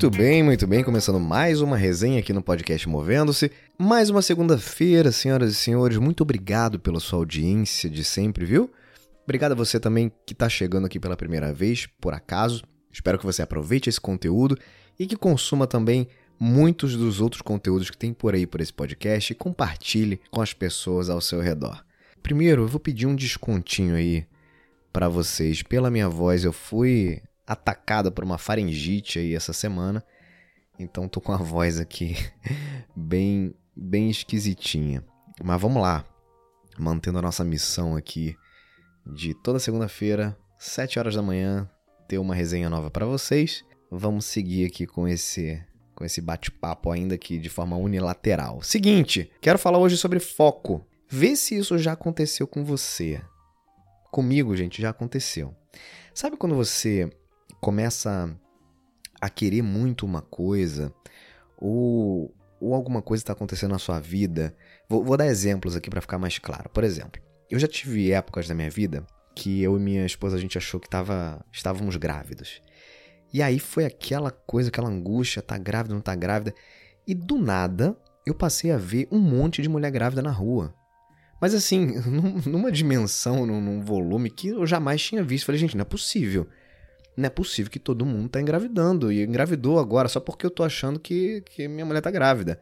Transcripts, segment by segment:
Muito bem, muito bem. Começando mais uma resenha aqui no podcast Movendo-se. Mais uma segunda-feira, senhoras e senhores. Muito obrigado pela sua audiência de sempre, viu? Obrigado a você também que está chegando aqui pela primeira vez, por acaso. Espero que você aproveite esse conteúdo e que consuma também muitos dos outros conteúdos que tem por aí por esse podcast e compartilhe com as pessoas ao seu redor. Primeiro, eu vou pedir um descontinho aí para vocês. Pela minha voz, eu fui atacada por uma faringite aí essa semana. Então tô com a voz aqui bem bem esquisitinha. Mas vamos lá. Mantendo a nossa missão aqui de toda segunda-feira, 7 horas da manhã, ter uma resenha nova para vocês. Vamos seguir aqui com esse com esse bate-papo ainda aqui de forma unilateral. Seguinte, quero falar hoje sobre foco. Vê se isso já aconteceu com você. Comigo, gente, já aconteceu. Sabe quando você começa a querer muito uma coisa, ou, ou alguma coisa está acontecendo na sua vida. Vou, vou dar exemplos aqui para ficar mais claro. Por exemplo, eu já tive épocas da minha vida que eu e minha esposa a gente achou que tava, estávamos grávidos. E aí foi aquela coisa, aquela angústia, tá grávida, não tá grávida. E do nada, eu passei a ver um monte de mulher grávida na rua. Mas assim, numa dimensão, num volume que eu jamais tinha visto. Falei, gente, não é possível não é possível que todo mundo tá engravidando. E engravidou agora só porque eu tô achando que, que minha mulher tá grávida.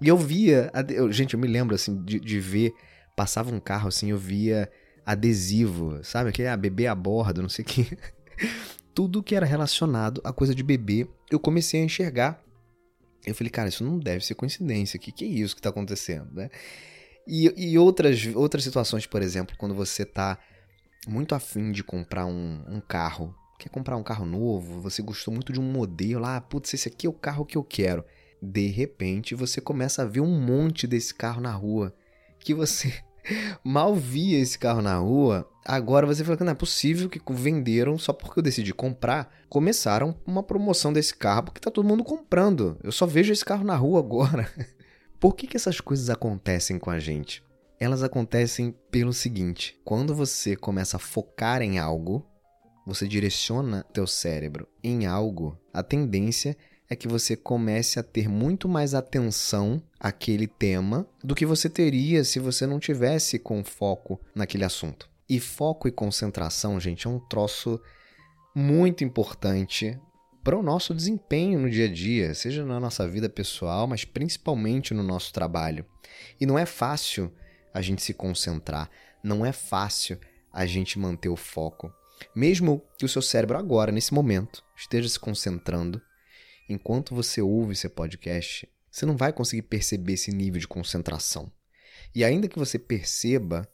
E eu via. Eu, gente, eu me lembro assim de, de ver. Passava um carro assim, eu via adesivo, sabe? Aquele ah, bebê a bordo, não sei o que. Tudo que era relacionado a coisa de bebê, eu comecei a enxergar. Eu falei, cara, isso não deve ser coincidência. O que, que é isso que tá acontecendo, né? E, e outras, outras situações, por exemplo, quando você tá muito afim de comprar um, um carro quer comprar um carro novo, você gostou muito de um modelo, ah, putz, esse aqui é o carro que eu quero. De repente, você começa a ver um monte desse carro na rua, que você mal via esse carro na rua, agora você fala que não é possível que venderam só porque eu decidi comprar, começaram uma promoção desse carro porque tá todo mundo comprando. Eu só vejo esse carro na rua agora. Por que, que essas coisas acontecem com a gente? Elas acontecem pelo seguinte: quando você começa a focar em algo, você direciona teu cérebro em algo, a tendência é que você comece a ter muito mais atenção àquele tema do que você teria se você não tivesse com foco naquele assunto. E foco e concentração, gente, é um troço muito importante para o nosso desempenho no dia a dia, seja na nossa vida pessoal, mas principalmente no nosso trabalho. E não é fácil a gente se concentrar, não é fácil a gente manter o foco. Mesmo que o seu cérebro agora, nesse momento, esteja se concentrando, enquanto você ouve esse podcast, você não vai conseguir perceber esse nível de concentração. E ainda que você perceba,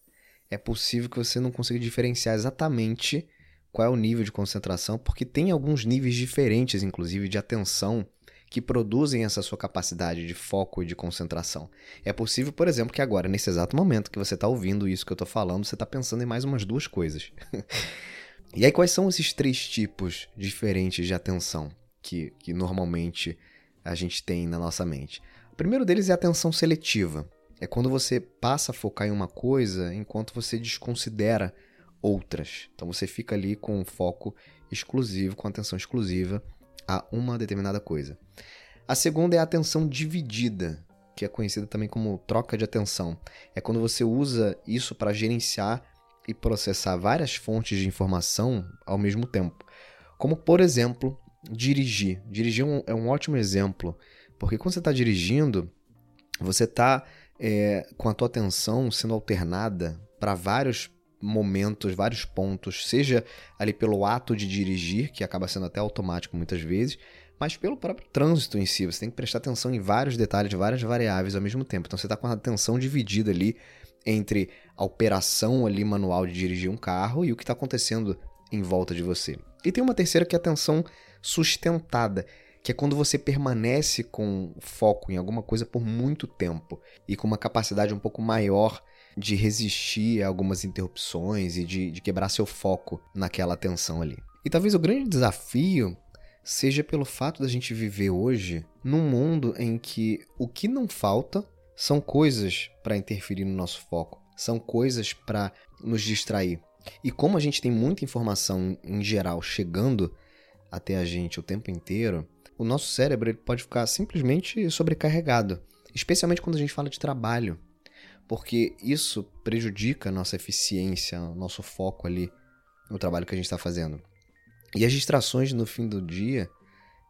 é possível que você não consiga diferenciar exatamente qual é o nível de concentração, porque tem alguns níveis diferentes, inclusive, de atenção que produzem essa sua capacidade de foco e de concentração. É possível, por exemplo, que agora, nesse exato momento que você está ouvindo isso que eu estou falando, você está pensando em mais umas duas coisas. E aí, quais são esses três tipos diferentes de atenção que, que normalmente a gente tem na nossa mente? O primeiro deles é a atenção seletiva. É quando você passa a focar em uma coisa enquanto você desconsidera outras. Então você fica ali com um foco exclusivo, com atenção exclusiva a uma determinada coisa. A segunda é a atenção dividida, que é conhecida também como troca de atenção. É quando você usa isso para gerenciar e processar várias fontes de informação ao mesmo tempo. Como, por exemplo, dirigir. Dirigir é um, é ótimo exemplo, porque quando você está dirigindo, você está é, com a tua atenção sendo alternada para vários momentos, vários pontos, seja ali pelo ato de dirigir, que acaba sendo até automático muitas vezes, mas pelo próprio trânsito em si. Você tem que prestar atenção em vários detalhes, várias variáveis ao mesmo tempo. Então você está com a atenção dividida ali entre a operação ali manual de dirigir um carro e o que está acontecendo em volta de você. E tem uma terceira que é a atenção sustentada, que é quando você permanece com foco em alguma coisa por muito tempo e com uma capacidade um pouco maior de resistir a algumas interrupções e de, de quebrar seu foco naquela atenção ali. E talvez o grande desafio seja pelo fato da gente viver hoje num mundo em que o que não falta são coisas para interferir no nosso foco, são coisas para nos distrair. E como a gente tem muita informação em geral chegando até a gente o tempo inteiro, o nosso cérebro ele pode ficar simplesmente sobrecarregado, especialmente quando a gente fala de trabalho, porque isso prejudica a nossa eficiência, nosso foco ali no trabalho que a gente está fazendo. E as distrações no fim do dia,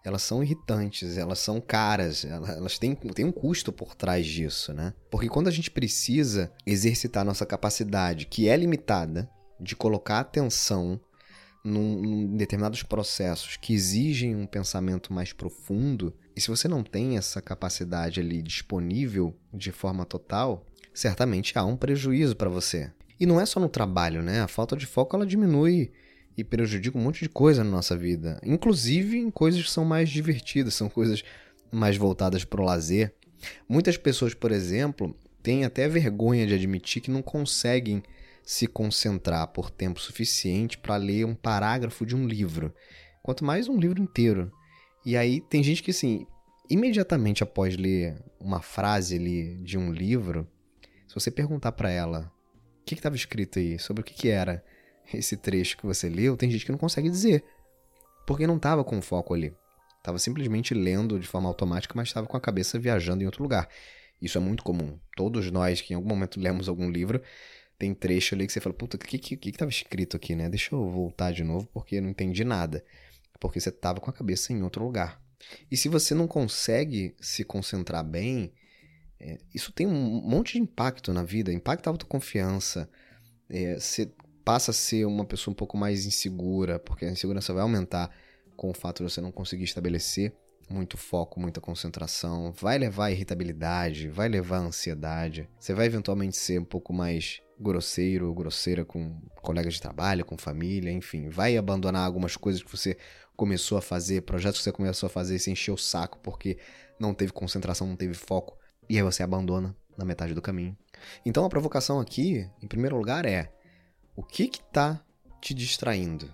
elas são irritantes, elas são caras, elas têm, têm um custo por trás disso, né? Porque quando a gente precisa exercitar nossa capacidade, que é limitada, de colocar atenção num, num determinados processos que exigem um pensamento mais profundo, e se você não tem essa capacidade ali disponível de forma total, certamente há um prejuízo para você. E não é só no trabalho, né? A falta de foco ela diminui e prejudica um monte de coisa na nossa vida, inclusive em coisas que são mais divertidas, são coisas mais voltadas para o lazer. Muitas pessoas, por exemplo, têm até vergonha de admitir que não conseguem se concentrar por tempo suficiente para ler um parágrafo de um livro, quanto mais um livro inteiro. E aí tem gente que assim, imediatamente após ler uma frase ali de um livro, se você perguntar para ela o que estava escrito aí, sobre o que, que era, esse trecho que você leu, tem gente que não consegue dizer. Porque não estava com foco ali. Estava simplesmente lendo de forma automática, mas estava com a cabeça viajando em outro lugar. Isso é muito comum. Todos nós que em algum momento lemos algum livro, tem trecho ali que você fala, puta, o que, que, que, escrito aqui, né? Deixa eu voltar de novo porque eu não entendi nada. Porque você estava com a cabeça em outro lugar. E se você não consegue se concentrar bem, é, isso tem um monte de impacto na vida, impacta a autoconfiança. É, você passa a ser uma pessoa um pouco mais insegura, porque a insegurança vai aumentar com o fato de você não conseguir estabelecer muito foco, muita concentração, vai levar a irritabilidade, vai levar a ansiedade. Você vai eventualmente ser um pouco mais grosseiro ou grosseira com colegas de trabalho, com família, enfim, vai abandonar algumas coisas que você começou a fazer, projetos que você começou a fazer e se encheu o saco porque não teve concentração, não teve foco, e aí você abandona na metade do caminho. Então a provocação aqui, em primeiro lugar, é o que que tá te distraindo?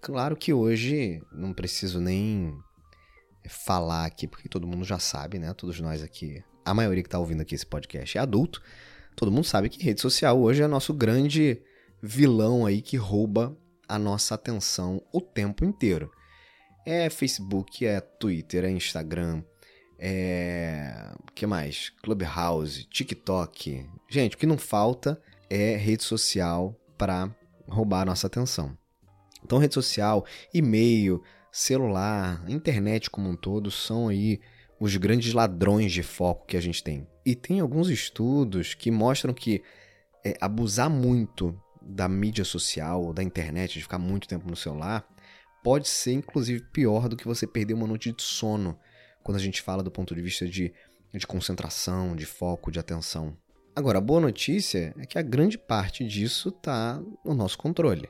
Claro que hoje não preciso nem falar aqui, porque todo mundo já sabe, né? Todos nós aqui, a maioria que tá ouvindo aqui esse podcast é adulto. Todo mundo sabe que rede social hoje é nosso grande vilão aí que rouba a nossa atenção o tempo inteiro. É Facebook, é Twitter, é Instagram, é. que mais? Clubhouse, TikTok. Gente, o que não falta é rede social para roubar a nossa atenção. Então, rede social, e-mail, celular, internet como um todo são aí os grandes ladrões de foco que a gente tem. E tem alguns estudos que mostram que é, abusar muito da mídia social, da internet, de ficar muito tempo no celular, pode ser inclusive pior do que você perder uma noite de sono, quando a gente fala do ponto de vista de, de concentração, de foco, de atenção. Agora, a boa notícia é que a grande parte disso está no nosso controle.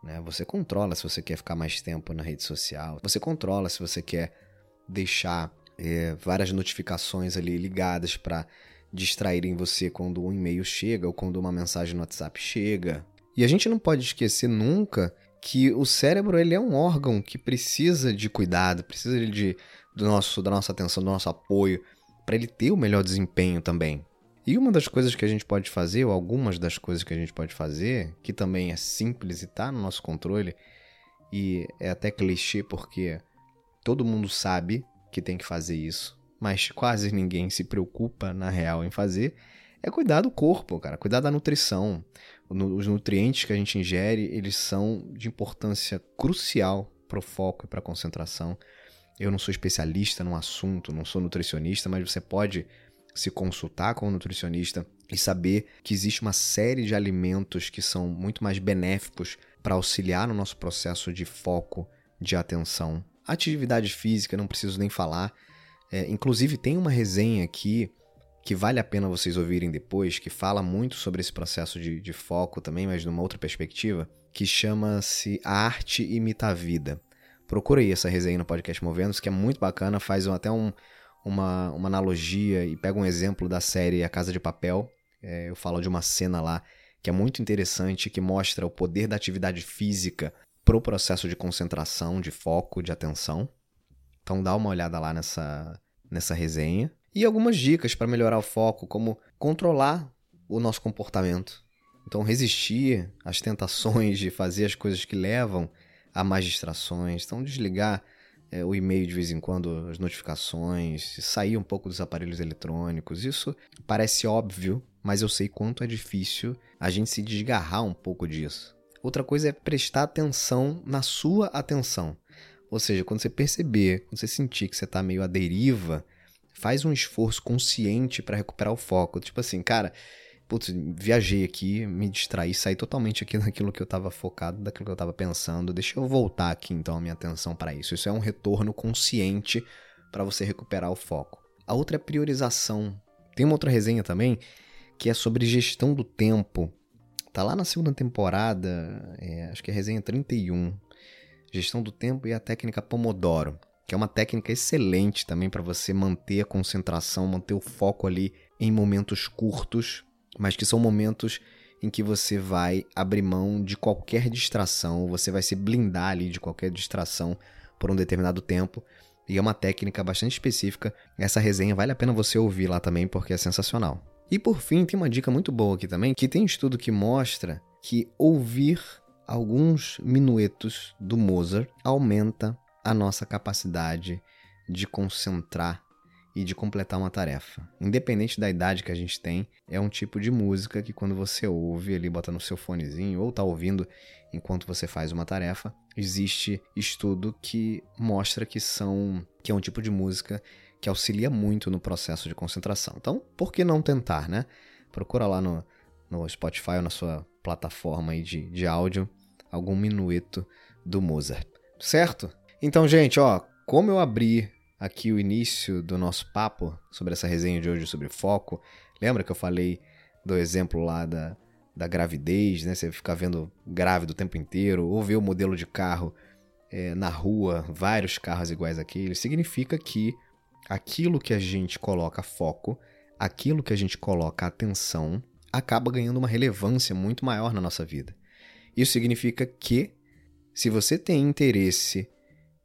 Né? Você controla se você quer ficar mais tempo na rede social, você controla se você quer deixar é, várias notificações ali ligadas para distraírem você quando um e-mail chega ou quando uma mensagem no WhatsApp chega. E a gente não pode esquecer nunca que o cérebro ele é um órgão que precisa de cuidado, precisa de, do nosso, da nossa atenção, do nosso apoio, para ele ter o melhor desempenho também. E uma das coisas que a gente pode fazer, ou algumas das coisas que a gente pode fazer, que também é simples e está no nosso controle, e é até clichê porque todo mundo sabe que tem que fazer isso, mas quase ninguém se preocupa na real em fazer, é cuidar do corpo, cara, cuidar da nutrição. Os nutrientes que a gente ingere, eles são de importância crucial para o foco e para a concentração. Eu não sou especialista no assunto, não sou nutricionista, mas você pode se consultar com o um nutricionista e saber que existe uma série de alimentos que são muito mais benéficos para auxiliar no nosso processo de foco, de atenção. Atividade física, não preciso nem falar. É, inclusive, tem uma resenha aqui que vale a pena vocês ouvirem depois, que fala muito sobre esse processo de, de foco também, mas de uma outra perspectiva, que chama-se A Arte Imita a Vida. Procura aí essa resenha no podcast Movendo, que é muito bacana, faz até um, uma, uma analogia e pega um exemplo da série A Casa de Papel. É, eu falo de uma cena lá que é muito interessante, que mostra o poder da atividade física pro processo de concentração, de foco, de atenção. Então dá uma olhada lá nessa, nessa resenha. E algumas dicas para melhorar o foco, como controlar o nosso comportamento. Então resistir às tentações de fazer as coisas que levam a mais distrações. Então desligar é, o e-mail de vez em quando, as notificações, sair um pouco dos aparelhos eletrônicos. Isso parece óbvio, mas eu sei quanto é difícil a gente se desgarrar um pouco disso. Outra coisa é prestar atenção na sua atenção. Ou seja, quando você perceber, quando você sentir que você está meio à deriva, faz um esforço consciente para recuperar o foco. Tipo assim, cara, putz, viajei aqui, me distraí, saí totalmente aqui daquilo que eu estava focado, daquilo que eu estava pensando. Deixa eu voltar aqui então a minha atenção para isso. Isso é um retorno consciente para você recuperar o foco. A outra é priorização. Tem uma outra resenha também que é sobre gestão do tempo. Tá lá na segunda temporada, é, acho que é a resenha 31. Gestão do tempo e a técnica Pomodoro que é uma técnica excelente também para você manter a concentração, manter o foco ali em momentos curtos, mas que são momentos em que você vai abrir mão de qualquer distração, você vai se blindar ali de qualquer distração por um determinado tempo. E é uma técnica bastante específica. Essa resenha vale a pena você ouvir lá também porque é sensacional. E por fim, tem uma dica muito boa aqui também, que tem um estudo que mostra que ouvir alguns minuetos do Mozart aumenta a nossa capacidade de concentrar e de completar uma tarefa. Independente da idade que a gente tem, é um tipo de música que quando você ouve ali, bota no seu fonezinho ou tá ouvindo enquanto você faz uma tarefa, existe estudo que mostra que são que é um tipo de música que auxilia muito no processo de concentração. Então, por que não tentar, né? Procura lá no, no Spotify ou na sua plataforma aí de, de áudio algum minueto do Mozart, certo? Então, gente, ó, como eu abri aqui o início do nosso papo sobre essa resenha de hoje sobre foco, lembra que eu falei do exemplo lá da, da gravidez, né? Você ficar vendo grávida o tempo inteiro, ou ver o modelo de carro é, na rua, vários carros iguais àquele, significa que aquilo que a gente coloca foco, aquilo que a gente coloca atenção, acaba ganhando uma relevância muito maior na nossa vida. Isso significa que, se você tem interesse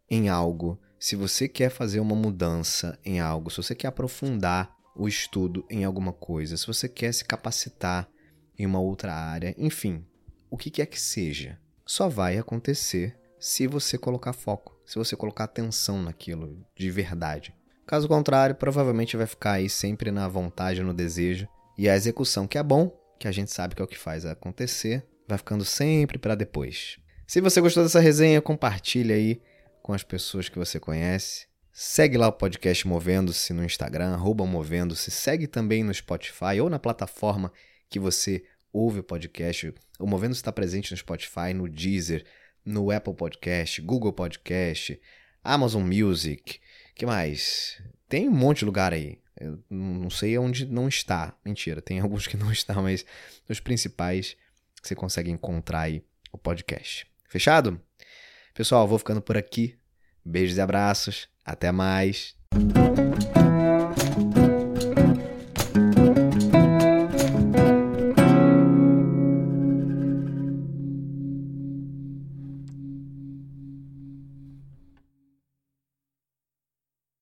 em algo, se você quer fazer uma mudança em algo, se você quer aprofundar o estudo em alguma coisa, se você quer se capacitar em uma outra área, enfim, o que quer que seja, só vai acontecer se você colocar foco, se você colocar atenção naquilo de verdade. Caso contrário, provavelmente vai ficar aí sempre na vontade, no desejo, e a execução, que é bom, que a gente sabe que é o que faz acontecer, vai ficando sempre para depois. Se você gostou dessa resenha, compartilha aí com as pessoas que você conhece. Segue lá o podcast Movendo-se no Instagram, arroba Movendo-se. Segue também no Spotify ou na plataforma que você ouve o podcast. O Movendo-se está presente no Spotify, no Deezer, no Apple Podcast, Google Podcast, Amazon Music. que mais? Tem um monte de lugar aí. Eu não sei onde não está. Mentira, tem alguns que não estão, mas os principais você consegue encontrar aí o podcast. Fechado? Pessoal, vou ficando por aqui. Beijos e abraços. Até mais.